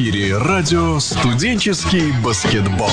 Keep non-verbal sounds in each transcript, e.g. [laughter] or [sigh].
эфире радио «Студенческий баскетбол».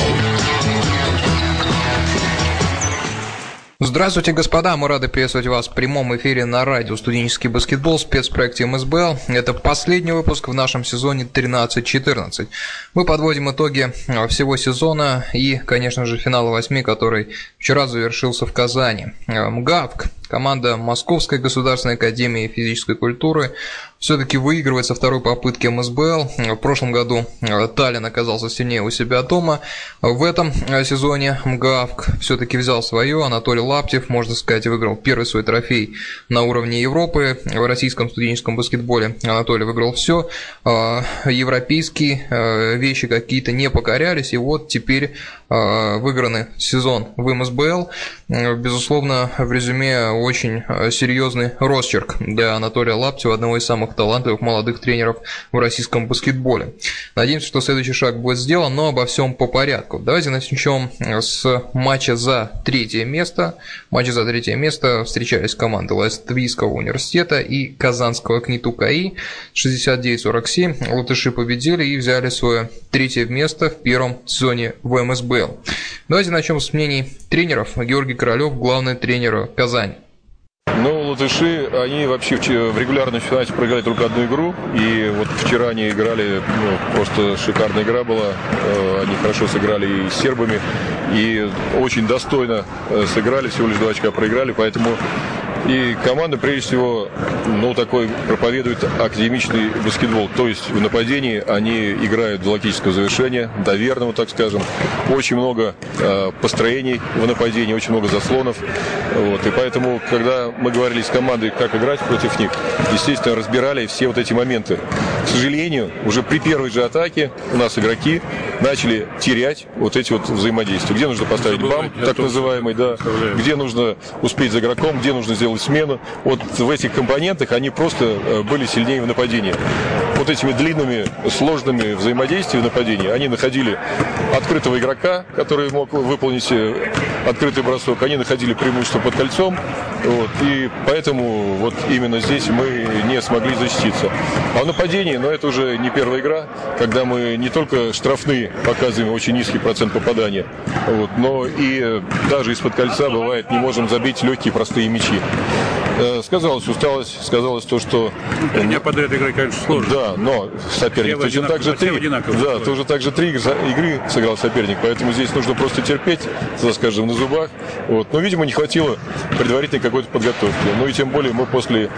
Здравствуйте, господа! Мы рады приветствовать вас в прямом эфире на радио «Студенческий баскетбол» в спецпроекте МСБЛ. Это последний выпуск в нашем сезоне 13-14. Мы подводим итоги а, всего сезона и, конечно же, финала восьми, который вчера завершился в Казани. МГАВК, команда Московской государственной академии физической культуры, все-таки выигрывает со второй попытки МСБЛ. В прошлом году э, Таллин оказался сильнее у себя дома. В этом э, сезоне МГАВК все-таки взял свое. Анатолий Лаптев, можно сказать, выиграл первый свой трофей на уровне Европы. В российском студенческом баскетболе Анатолий выиграл все. Э, европейские вещи какие-то не покорялись. И вот теперь выигранный сезон в МСБЛ. Безусловно, в резюме очень серьезный росчерк для Анатолия Лаптева, одного из самых самых талантливых молодых тренеров в российском баскетболе. Надеемся, что следующий шаг будет сделан, но обо всем по порядку. Давайте начнем с матча за третье место. Матче за третье место встречались команды Латвийского университета и Казанского КНИТУ КАИ 69-47. Латыши победили и взяли свое третье место в первом сезоне в МСБЛ. Давайте начнем с мнений тренеров. Георгий Королев, главный тренер Казани. Ну, латыши, они вообще в регулярном чемпионате проиграли только одну игру. И вот вчера они играли, ну, просто шикарная игра была. Э, они хорошо сыграли и с сербами. И очень достойно э, сыграли, всего лишь два очка проиграли. Поэтому и команда, прежде всего, ну, такой проповедует академичный баскетбол. То есть в нападении они играют до логического завершения, до верного, так скажем. Очень много э, построений в нападении, очень много заслонов. Вот. И поэтому, когда мы говорили с командой, как играть против них, естественно, разбирали все вот эти моменты. К сожалению, уже при первой же атаке у нас игроки начали терять вот эти вот взаимодействия. Где нужно поставить бам, так называемый, да, где нужно успеть за игроком, где нужно сделать смену. Вот в этих компонентах они просто э, были сильнее в нападении. Вот этими длинными, сложными взаимодействиями в нападении они находили открытого игрока, который мог выполнить э, открытый бросок, они находили преимущество под кольцом, вот, и поэтому вот именно здесь мы не смогли защититься. А в нападении, но это уже не первая игра, когда мы не только штрафные показываем очень низкий процент попадания, вот, но и даже из-под кольца бывает не можем забить легкие простые мячи. Э, сказалась усталость, сказалось то, что... Три дня подряд играть, конечно, сложно. Да, но соперник точно так же три... Да, тоже так же три игры сыграл соперник, поэтому здесь нужно просто терпеть, так скажем, на зубах. Вот. Но, видимо, не хватило предварительной какой-то подготовки. Ну и тем более мы после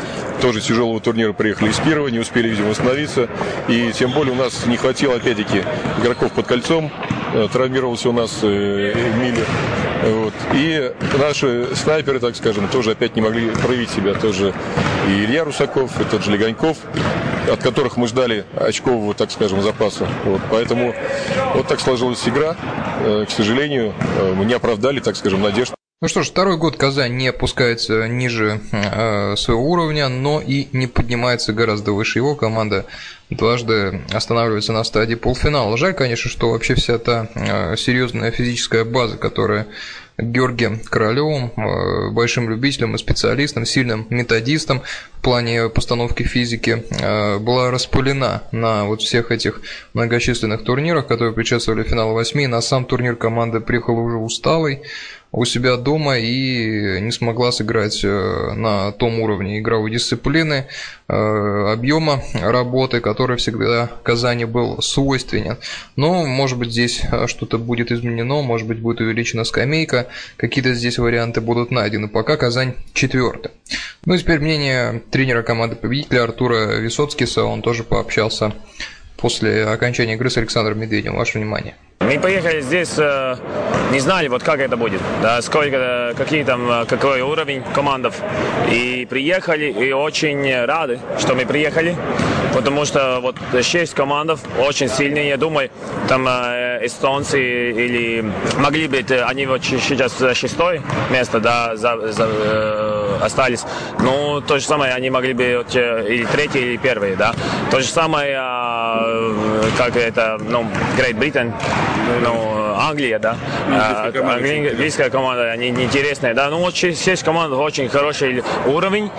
тоже тяжелого турнира приехали из Кирова, не успели, видимо, восстановиться. И тем более у нас не хватило, опять-таки, игроков под кольцом. Э, травмировался у нас э, Миллер. Вот. И наши снайперы, так скажем, тоже опять не могли проявить себя. Тоже и Илья Русаков, и тот же Легоньков, от которых мы ждали очкового, так скажем, запаса. Вот. Поэтому вот так сложилась игра. Э, к сожалению, мы не оправдали, так скажем, надежд. Ну что ж, второй год Казань не опускается ниже э, своего уровня, но и не поднимается гораздо выше его. Команда дважды останавливается на стадии полуфинала. Жаль, конечно, что вообще вся та э, серьезная физическая база, которая Георгием Королевым, э, большим любителем и специалистом, сильным методистом в плане постановки физики, э, была распылена на вот всех этих многочисленных турнирах, которые предшествовали финалу восьми. На сам турнир команда приехала уже усталой, у себя дома и не смогла сыграть э, на том уровне игровой дисциплины, э, объема работы, который всегда Казани был свойственен. Но, может быть, здесь э, что-то будет изменено, может быть, будет увеличена скамейка, какие-то здесь варианты будут найдены. Пока Казань четвертый. Ну и теперь мнение тренера команды победителя Артура Висоцкиса, он тоже пообщался после окончания игры с Александром Медведевым. Ваше внимание. Мы поехали здесь, э, не знали, вот как это будет, да, сколько, какие там, э, какой уровень командов. И приехали, и очень рады, что мы приехали, потому что вот шесть командов очень сильные, я думаю, там э, эстонцы или могли быть, они вот сейчас шестое место, да, за, за, э, остались. Ну, то же самое, они могли бы вот, или третье, или первые, да. То же самое, э, как это, ну, Great Britain, ну, Англия, да. Английская команда, они интересные, да. Ну, вот шесть команд очень хороший уровень.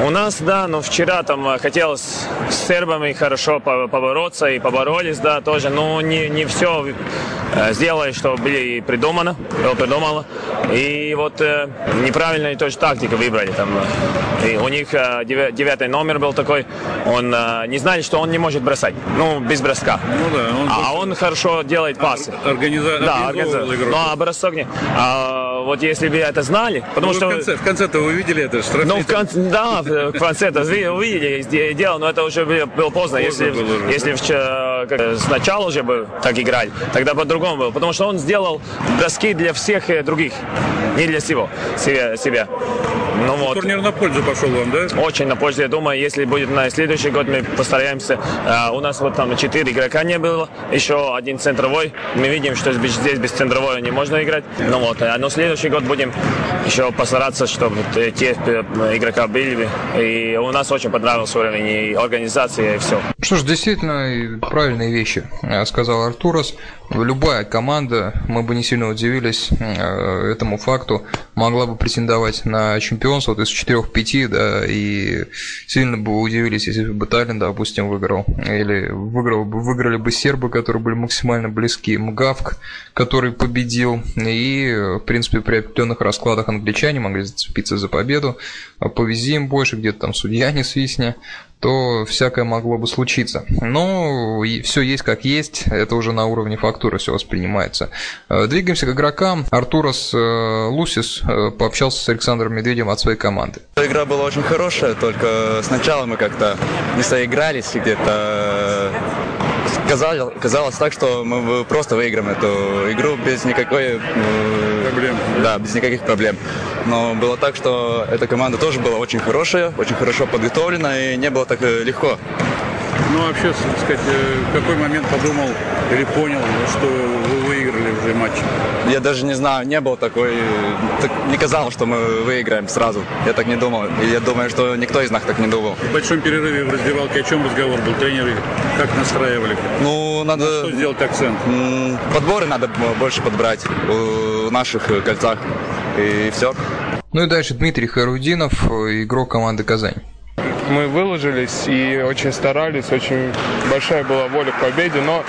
У нас, да, но вчера там хотелось с сербами хорошо побороться и поборолись, да, тоже, но не, не все сделали, что были придумано, было придумано. И вот э, неправильно тоже тактику выбрали. Там, и у них э, девятый номер был такой, он э, не знали, что он не может бросать, ну, без броска. Ну, да, он а он хорошо делает пасы. Организа... Да, организовал игру. Ну, а бросок не... А, вот если бы это знали, потому ну, что... В конце, в конце-то вы видели это? Ну, в конце, да, в конце-то увидели дело, но это уже было поздно. поздно если было если да? как, сначала уже бы так играли, тогда по-другому было. Потому что он сделал броски для всех других, не для всего, себя. себя. Вот. Турнир на пользу пошел вам, да? Очень на пользу. Я думаю, если будет на следующий год, мы постараемся. А, у нас вот там четыре игрока не было, еще один центровой. Мы видим, что здесь без центровой не можно играть. Ну вот, а, но следующий год будем еще постараться, чтобы те э, игрока были. И у нас очень понравился уровень и организации, и все. Что ж, действительно правильные вещи, э, сказал Артурас. Любая команда, мы бы не сильно удивились э, этому факту, могла бы претендовать на чемпионство вот из 4-5, да, и сильно бы удивились, если бы Таллин, допустим, выиграл. Или выиграл выиграли бы сербы, которые были максимально близки, Мгавк, который победил, и, в принципе, при определенных раскладах англичане могли зацепиться за победу, а повези им больше, где-то там судья не свистня, то всякое могло бы случиться. Но все есть как есть, это уже на уровне фактуры все воспринимается. Э, двигаемся к игрокам. Артурас э, Лусис э, пообщался с Александром Медведем от своей команды. Игра была очень хорошая, только сначала мы как-то не соигрались где-то казалось, казалось так, что мы просто выиграем эту игру без никакой проблем. Да, без никаких проблем. Но было так, что эта команда тоже была очень хорошая, очень хорошо подготовлена и не было так э, легко. Ну, вообще, так сказать, э, в какой момент подумал или понял, что вы уже матч? Я даже не знаю, не было такой... Так, не казалось, что мы выиграем сразу. Я так не думал. И я думаю, что никто из нас так не думал. В большом перерыве в раздевалке о чем разговор был? Тренеры как настраивали? Ну, надо... На что сделать акцент? Подборы надо больше подбрать в наших кольцах. И все. Ну и дальше Дмитрий Харудинов, игрок команды «Казань» мы выложились и очень старались, очень большая была воля к победе, но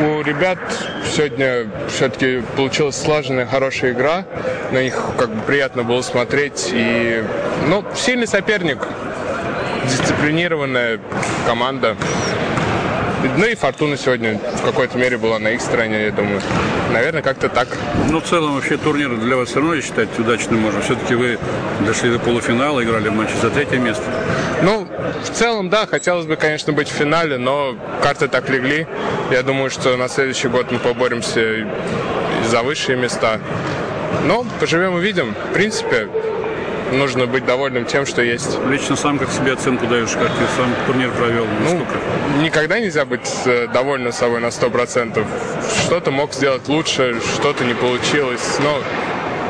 у ребят сегодня все-таки получилась слаженная, хорошая игра, на них как бы приятно было смотреть, и, ну, сильный соперник, дисциплинированная команда. Ну и Фортуна сегодня в какой-то мере была на их стороне, я думаю. Наверное, как-то так. Ну, в целом, вообще турнир для вас все равно считать удачным можно. Все-таки вы дошли до полуфинала, играли в матче за третье место. Ну, в целом, да, хотелось бы, конечно, быть в финале, но карты так легли. Я думаю, что на следующий год мы поборемся за высшие места. Но поживем увидим. В принципе, нужно быть довольным тем, что есть. Лично сам как себе оценку даешь, как ты сам турнир провел? Ну, никогда нельзя быть э, довольным собой на 100%. Что-то мог сделать лучше, что-то не получилось, но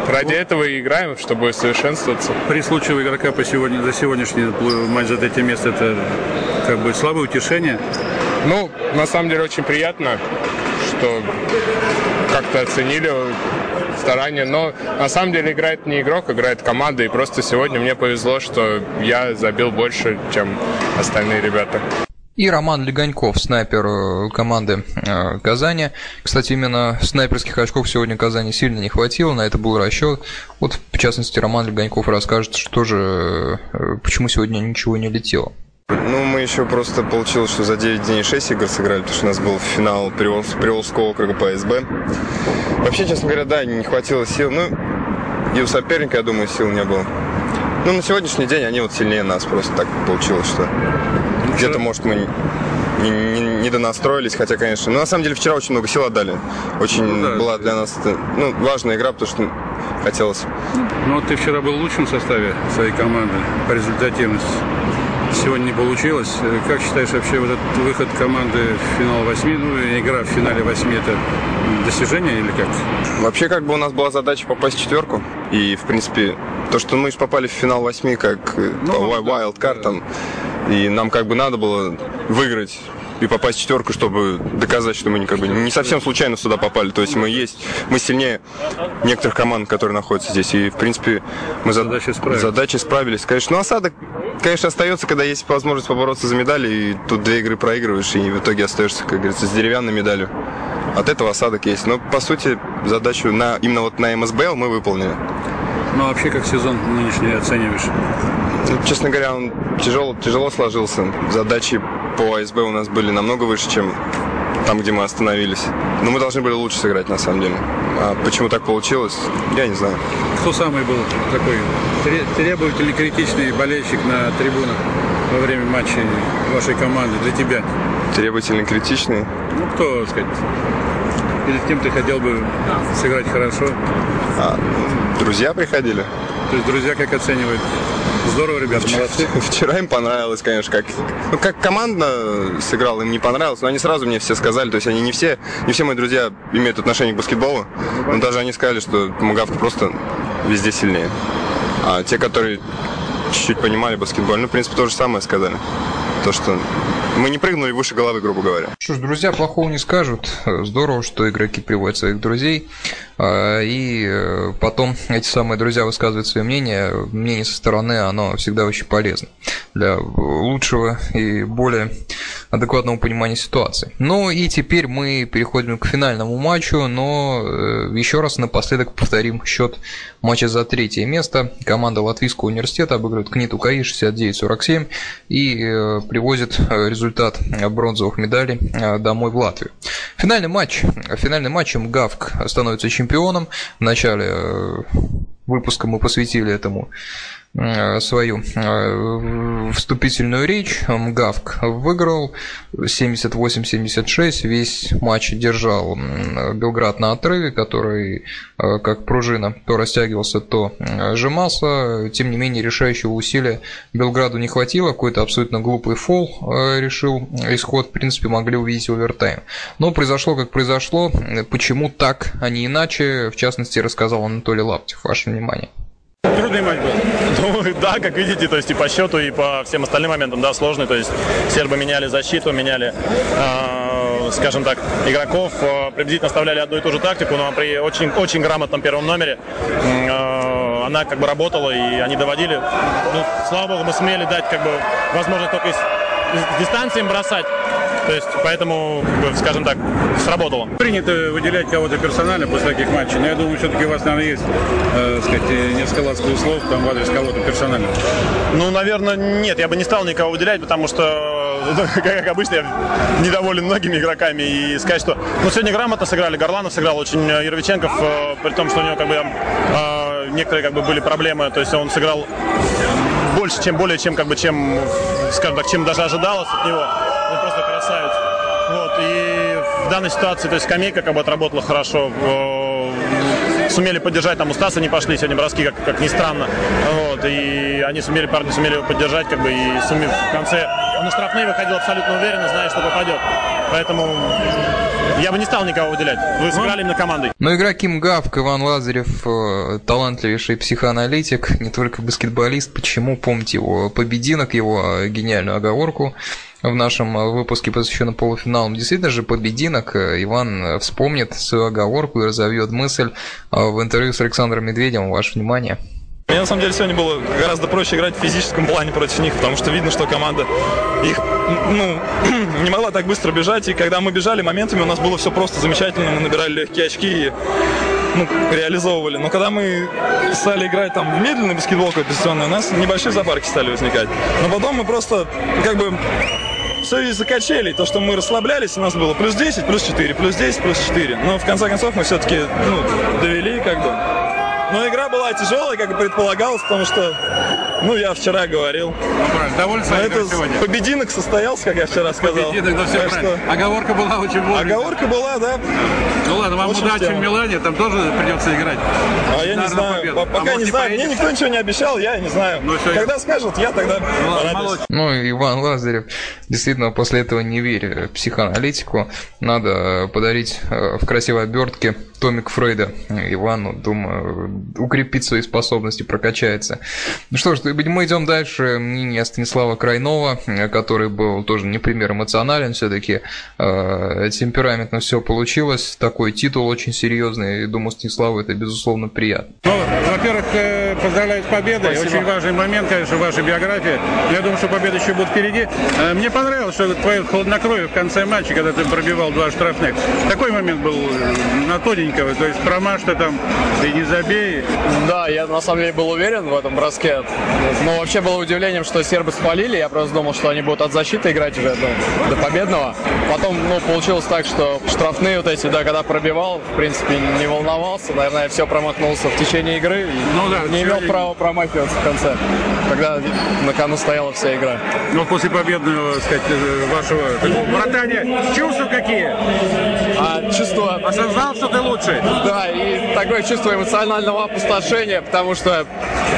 Ради этого и играем, чтобы совершенствоваться. При случае игрока по сегодня, за сегодняшний матч за третье место это как бы слабое утешение? Ну, на самом деле очень приятно, что как-то оценили старания, но на самом деле играет не игрок, играет команда, и просто сегодня мне повезло, что я забил больше, чем остальные ребята. И Роман Легоньков, снайпер э, команды э, Казани. Кстати, именно снайперских очков сегодня Казани сильно не хватило, на это был расчет. Вот, в частности, Роман Легоньков расскажет, что же, э, почему сегодня ничего не летело. Ну, мы еще просто получилось, что за 9 дней 6 игр сыграли, потому что у нас был финал Приволжского округа по СБ. Вообще, честно говоря, да, не хватило сил. Ну, и у соперника, я думаю, сил не было. Ну, на сегодняшний день они вот сильнее нас просто так получилось, что где-то, может, мы не, не, не донастроились, хотя, конечно, ну, на самом деле, вчера очень много сил отдали. Очень ну, да, была для нас это, ну, важная игра, потому что хотелось. Ну, ты вчера был в лучшем составе своей команды по результативности сегодня не получилось. Как считаешь вообще вот этот выход команды в финал восьми, ну игра в финале восьми это достижение или как? Вообще как бы у нас была задача попасть в четверку. И в принципе то, что мы попали в финал восьми как э, ну, по да, wild card там, и нам как бы надо было выиграть и попасть в четверку, чтобы доказать, что мы как бы не совсем случайно сюда попали. То есть мы есть, мы сильнее некоторых команд, которые находятся здесь. И в принципе мы задачи справились. Задачи справились. Конечно, ну осадок конечно, остается, когда есть возможность побороться за медали, и тут две игры проигрываешь, и в итоге остаешься, как говорится, с деревянной медалью. От этого осадок есть. Но, по сути, задачу на, именно вот на МСБЛ мы выполнили. Ну, а вообще, как сезон нынешний оцениваешь? Ну, честно говоря, он тяжело, тяжело сложился. Задачи по АСБ у нас были намного выше, чем там, где мы остановились. Но мы должны были лучше сыграть, на самом деле. А почему так получилось, я не знаю. Кто самый был такой требовательный, критичный болельщик на трибунах во время матча вашей команды для тебя? Требовательный, критичный? Ну, кто, так сказать, или с кем ты хотел бы сыграть хорошо? А, друзья приходили. То есть друзья как оценивают? Здорово, ребята, молодцы. [laughs] Вчера им понравилось, конечно, как, ну, как команда сыграла, им не понравилось, но они сразу мне все сказали, то есть они не все, не все мои друзья имеют отношение к баскетболу, но даже они сказали, что Мугавка просто везде сильнее. А те, которые чуть-чуть понимали баскетбол, ну, в принципе, то же самое сказали. То, что мы не прыгнули выше головы, грубо говоря. Что ж, друзья плохого не скажут. Здорово, что игроки приводят своих друзей. А, и э, потом эти самые друзья высказывают свое мнение. Мнение со стороны, оно всегда очень полезно для лучшего и более адекватного понимания ситуации. Ну и теперь мы переходим к финальному матчу, но э, еще раз напоследок повторим счет матча за третье место. Команда Латвийского университета обыгрывает Книту КАИ 69-47 и э, привозит результат бронзовых медалей домой в Латвию. Финальный матч. Финальный матч МГАВК становится чемпионом чемпионом. В начале э, выпуска мы посвятили этому свою э, вступительную речь. МГАВК выиграл 78-76. Весь матч держал Белград на отрыве, который как пружина то растягивался, то сжимался. Тем не менее, решающего усилия Белграду не хватило. Какой-то абсолютно глупый фол решил исход. В принципе, могли увидеть овертайм. Но произошло, как произошло. Почему так, а не иначе? В частности, рассказал Анатолий Лаптев. Ваше внимание. Трудный матч был. [laughs] Ну да, как видите, то есть и по счету, и по всем остальным моментам, да, сложный. То есть сербы меняли защиту, меняли, э, скажем так, игроков, э, приблизительно оставляли одну и ту же тактику, но при очень, очень грамотном первом номере э, она как бы работала, и они доводили. Ну, слава богу, мы смели дать как бы возможность только из, из дистанции им бросать. То есть, поэтому, скажем так, сработало. Принято выделять кого-то персонально после таких матчей, но я думаю, все-таки у вас, наверное, есть, э, сказать, несколько ласковых слов там в адрес кого-то персонально. Ну, наверное, нет, я бы не стал никого выделять, потому что, [laughs] как обычно, я недоволен многими игроками и сказать, что, ну, сегодня грамотно сыграли, Горланов сыграл очень, э, Ервиченков, э, при том, что у него, как бы, э, некоторые, как бы, были проблемы, то есть он сыграл больше, чем более, чем, как бы, чем, скажем так, чем даже ожидалось от него красавец. Вот, и в данной ситуации, то есть скамейка как бы отработала хорошо, сумели поддержать, там у Стаса не пошли сегодня броски, как, как ни странно, вот, и они сумели, парни сумели его поддержать, как бы, и сумели в конце, он на штрафные выходил абсолютно уверенно, зная, что попадет, поэтому я бы не стал никого выделять. Вы сыграли именно командой. Но игроки МГАВК, Иван Лазарев, э, талантливейший психоаналитик, не только баскетболист. Почему? Помните его побединок, его гениальную оговорку в нашем э, выпуске, посвященном полуфиналам. Действительно же, побединок э, Иван вспомнит свою оговорку и разовьет мысль в интервью с Александром Медведевым. Ваше внимание. Мне на самом деле сегодня было гораздо проще играть в физическом плане против них, потому что видно, что команда их ну, [clears throat] не могла так быстро бежать. И когда мы бежали, моментами у нас было все просто замечательно. Мы набирали легкие очки и ну, реализовывали. Но когда мы стали играть там в медленный баскетбол компетиционный, у нас небольшие запарки стали возникать. Но потом мы просто как бы все из-за качелей. То, что мы расслаблялись, у нас было плюс 10, плюс 4, плюс 10, плюс 4. Но в конце концов мы все-таки ну, довели как бы но игра была тяжелая, как и предполагалось, потому что, ну, я вчера говорил. Ну, Довольно это сегодня. Побединок состоялся, как я вчера сказал. Побединок, да все Что... Оговорка была очень вовремя. Оговорка была, да. Ну ладно, вам очень удачи в Милане, там тоже придется играть. А я не знаю, победу. пока а не знаю. Мне никто ничего не обещал, я не знаю. Ну, все, Когда я... скажут, я тогда ну, ну, Иван Лазарев, действительно, после этого не верю в психоаналитику. Надо подарить э, в красивой обертке Томик Фрейда Ивану, думаю, укрепит свои способности, прокачается. Ну что ж, мы идем дальше. Мнение Станислава Крайнова, который был тоже не пример эмоционален, все-таки э, темпераментно все получилось. Такой титул очень серьезный, и думаю, Станиславу это безусловно приятно. Ну, во-первых, э, поздравляю с победой. Спасибо. Очень важный момент, конечно, в вашей биографии. Я думаю, что победа еще будет впереди. Э, мне понравилось, что твое хладнокровие в конце матча, когда ты пробивал два штрафных. Такой момент был э, на тоненького, то есть промаш ты там, ты не забей. Да, я на самом деле был уверен в этом броске. Но вообще было удивлением, что сербы спалили. Я просто думал, что они будут от защиты играть уже до, до победного. Потом, ну, получилось так, что штрафные вот эти, да, когда пробивал, в принципе, не волновался. Наверное, я все промахнулся в течение игры. Ну да. Не имел права промахиваться в конце, когда на кону стояла вся игра. Но после победного, так сказать, э, вашего братания, чувства какие? А, чувство... Осознал, что ты лучший? Да, и такое чувство эмоционального опустошения, потому что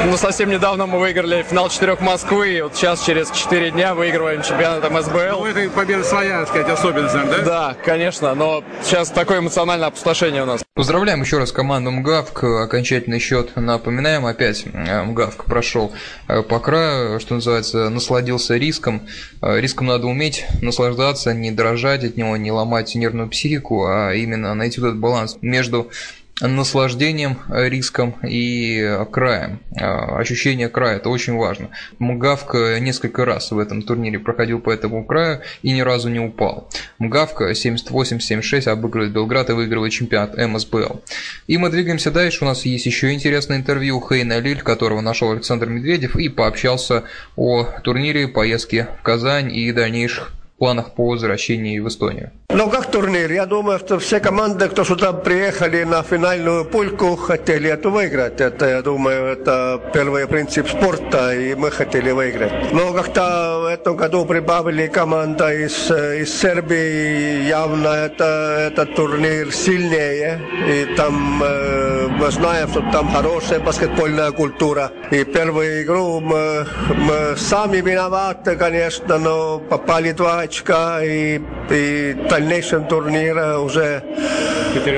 ну, совсем недавно мы выиграли финал четырех Москвы, и вот сейчас через четыре дня выигрываем чемпионат МСБЛ. Ну, это победа своя, так сказать, особенность, да? Да, конечно, но сейчас такое эмоциональное опустошение у нас. Поздравляем еще раз команду МГАВК. Окончательный счет напоминаем. Опять э, МГАВК прошел э, по краю, что называется, насладился риском. Э, риском надо уметь наслаждаться, не дрожать от него, не ломать нервную психику, а именно найти этот баланс между наслаждением риском и краем. А, ощущение края – это очень важно. Мгавка несколько раз в этом турнире проходил по этому краю и ни разу не упал. Мгавка 78-76 обыгрывает Белград и выигрывает чемпионат МСБЛ. И мы двигаемся дальше. У нас есть еще интересное интервью Хейна Лиль, которого нашел Александр Медведев и пообщался о турнире, поездке в Казань и дальнейших планах по возвращении в Эстонию? Ну, турнир? Я думаю, что все команды, кто сюда приехали на финальную пульку, хотели это выиграть. Это, я думаю, это первый принцип спорта, и мы хотели выиграть. Но как-то в этом году прибавили команда из, из Сербии, явно это, этот турнир сильнее, и там э, мы знаем, что там хорошая баскетбольная культура. И первую игру мы, мы сами виноваты, конечно, но попали два очка, и, и дальнейшем турнире уже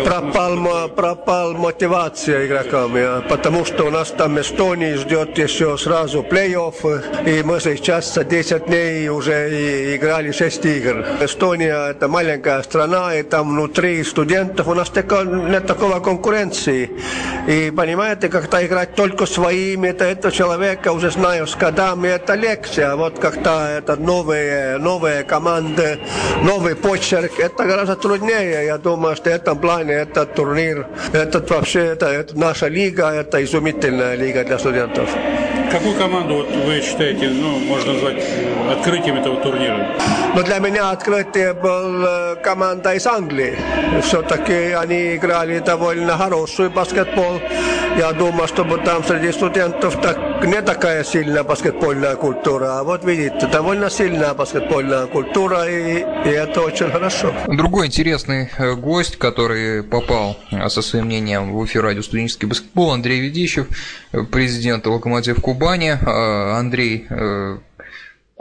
пропал, пропал мотивация игрокам, потому что у нас там Эстонии ждет еще сразу плей-офф, и мы сейчас за 10 дней уже играли 6 игр. Эстония это маленькая страна, и там внутри студентов у нас тако, нет такого конкуренции. И понимаете, как-то играть только своими, это, это человека уже знаю с годами, это легче, а вот как-то это новые, новые команды, новый почерк, это гораздо труднее. Я думаю, что в этом плане этот турнир, этот вообще, это, это наша лига, это изумительная лига для студентов. Какую команду вот вы считаете, ну, можно назвать открытием этого турнира? Ну, для меня открытие был э, команда из Англии. Все-таки они играли довольно хороший баскетбол. Я думаю, чтобы там среди студентов так, не такая сильная баскетбольная культура. А вот видите, довольно сильная баскетбольная культура, и, и это очень хорошо. Другой интересный э, гость, который попал э, со своим мнением в эфир радио «Студенческий баскетбол», Андрей Ведищев, президент «Локомотив Кубани». Кубани. Э, Андрей э,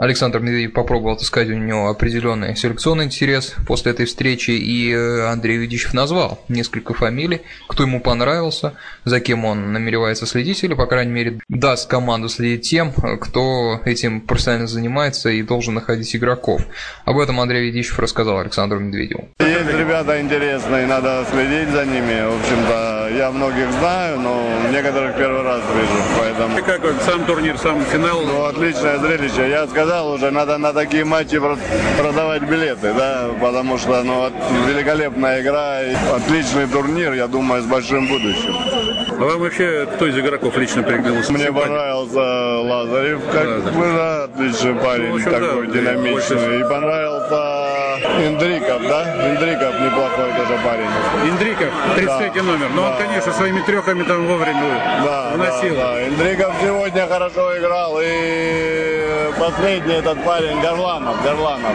Александр Медведев попробовал отыскать у него определенный селекционный интерес после этой встречи, и э, Андрей Ведищев назвал несколько фамилий, кто ему понравился, за кем он намеревается следить, или, по крайней мере, даст команду следить тем, кто этим профессионально занимается и должен находить игроков. Об этом Андрей Ведищев рассказал Александру Медведеву. Есть ребята интересные, надо следить за ними. В общем-то, я многих знаю, но некоторых первый раз вижу, поэтому... И как сам турнир, сам финал? Ну, отличное зрелище. Я сказал, сказал уже, надо на такие матчи продавать билеты, да, потому что, ну, великолепная игра, отличный турнир, я думаю, с большим будущим. А вам вообще кто из игроков лично приглянулся? Мне понравился Лазарев, как бы, да, отличный парень, ну, общем, такой да, динамичный. И понравился Индриков, да? Индриков неплохой тоже парень. Индриков, 33 да, номер. Но да. он, конечно, своими трехами там вовремя да, уносил. Да, да. Индриков сегодня хорошо играл. И последний этот парень Горланов, Горланов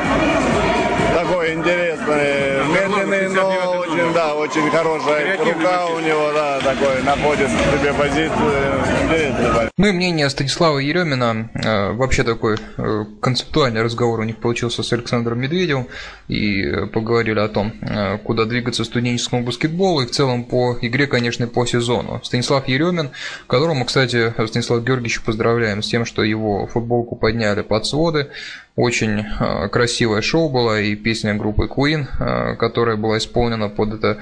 такой интересный, медленный, но очень, да, очень хорошая рука у него, да, такой, находит себе позицию, Ну и мнение Станислава Еремина, э, вообще такой э, концептуальный разговор у них получился с Александром Медведевым, и поговорили о том, куда двигаться студенческому баскетболу и в целом по игре, конечно, по сезону. Станислав Еремин, которому, кстати, Станислав Георгиевич поздравляем с тем, что его футболку подняли под своды. Очень красивое шоу было и песня группы Queen, которая была исполнена под это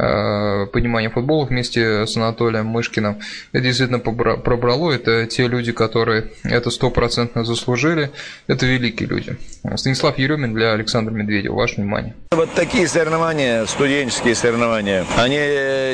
Э, понимание футбола вместе с Анатолием Мышкиным. Это действительно пробрало. Это те люди, которые это стопроцентно заслужили. Это великие люди. Станислав Еремин для Александра Медведева. Ваше внимание. Вот такие соревнования, студенческие соревнования, они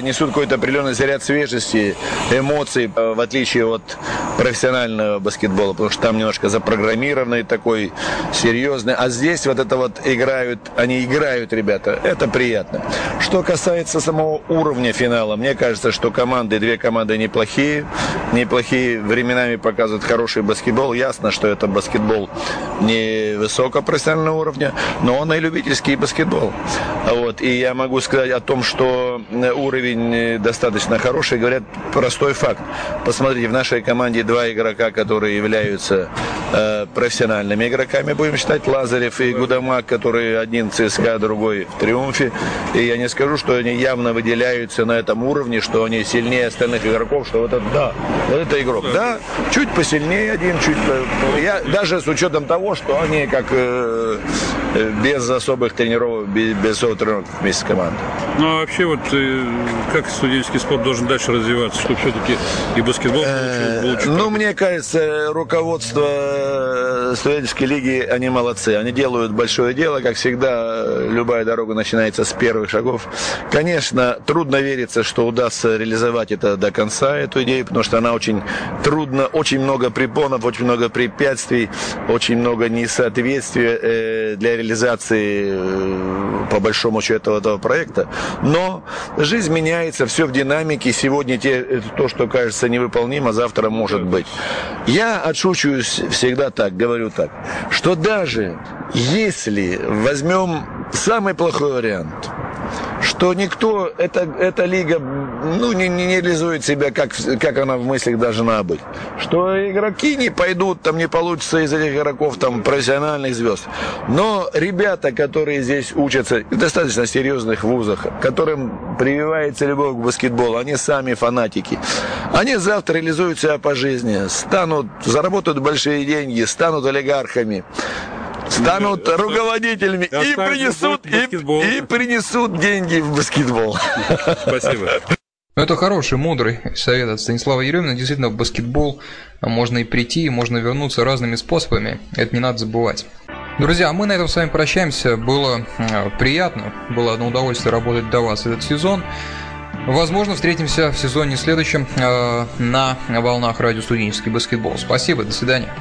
несут какой-то определенный заряд свежести, эмоций, в отличие от профессионального баскетбола, потому что там немножко запрограммированный такой, серьезный. А здесь вот это вот играют, они играют, ребята. Это приятно. Что касается самого уровня финала, мне кажется, что команды, две команды неплохие, неплохие, временами показывают хороший баскетбол. Ясно, что это баскетбол не высокопрофессионального уровня, но он и любительский баскетбол. Вот. И я могу сказать о том, что уровень достаточно хороший, говорят простой факт. Посмотрите, в нашей команде два игрока, которые являются э, профессиональными игроками, будем считать, Лазарев и Гудамак, которые один ЦСКА, другой в Триумфе. И я не скажу, что они явно выделяются на этом уровне, что они сильнее остальных игроков, что вот это, да, вот это игрок. Да, чуть посильнее один, чуть... Я даже с учетом того, что они как э, э без особых тренировок, без, без особых тренировок вместе с командой. Ну, а вообще вот э, как студенческий спорт должен дальше развиваться, чтобы все-таки и баскетбол э, получил? Ну, мне кажется, руководство студенческой лиги, они молодцы. Они делают большое дело, как всегда, любая дорога начинается с первых шагов. Конечно, трудно вериться, что удастся реализовать это до конца, эту идею, потому что она очень трудно, очень много препонов, очень много препятствий, очень много несоответствия э, для реализации, э, по большому счету, этого проекта. Но жизнь меняется, все в динамике. Сегодня те, то, что кажется невыполнимо, завтра может быть. Я отшучиваюсь всегда так, говорю так, что даже если возьмем самый плохой вариант – что никто, эта, эта лига ну, не, не реализует себя, как, как она в мыслях должна быть. Что игроки не пойдут, там не получится из этих игроков там профессиональных звезд. Но ребята, которые здесь учатся в достаточно серьезных вузах, которым прививается любовь к баскетболу, они сами фанатики. Они завтра реализуют себя по жизни, станут, заработают большие деньги, станут олигархами станут руководителями и принесут, и, и принесут деньги в баскетбол. Спасибо. Ну, это хороший, мудрый совет от Станислава Еремина. Действительно, в баскетбол можно и прийти, и можно вернуться разными способами. Это не надо забывать. Друзья, мы на этом с вами прощаемся. Было э, приятно, было одно удовольствие работать до вас этот сезон. Возможно, встретимся в сезоне следующем э, на волнах радио «Студенческий баскетбол». Спасибо, до свидания.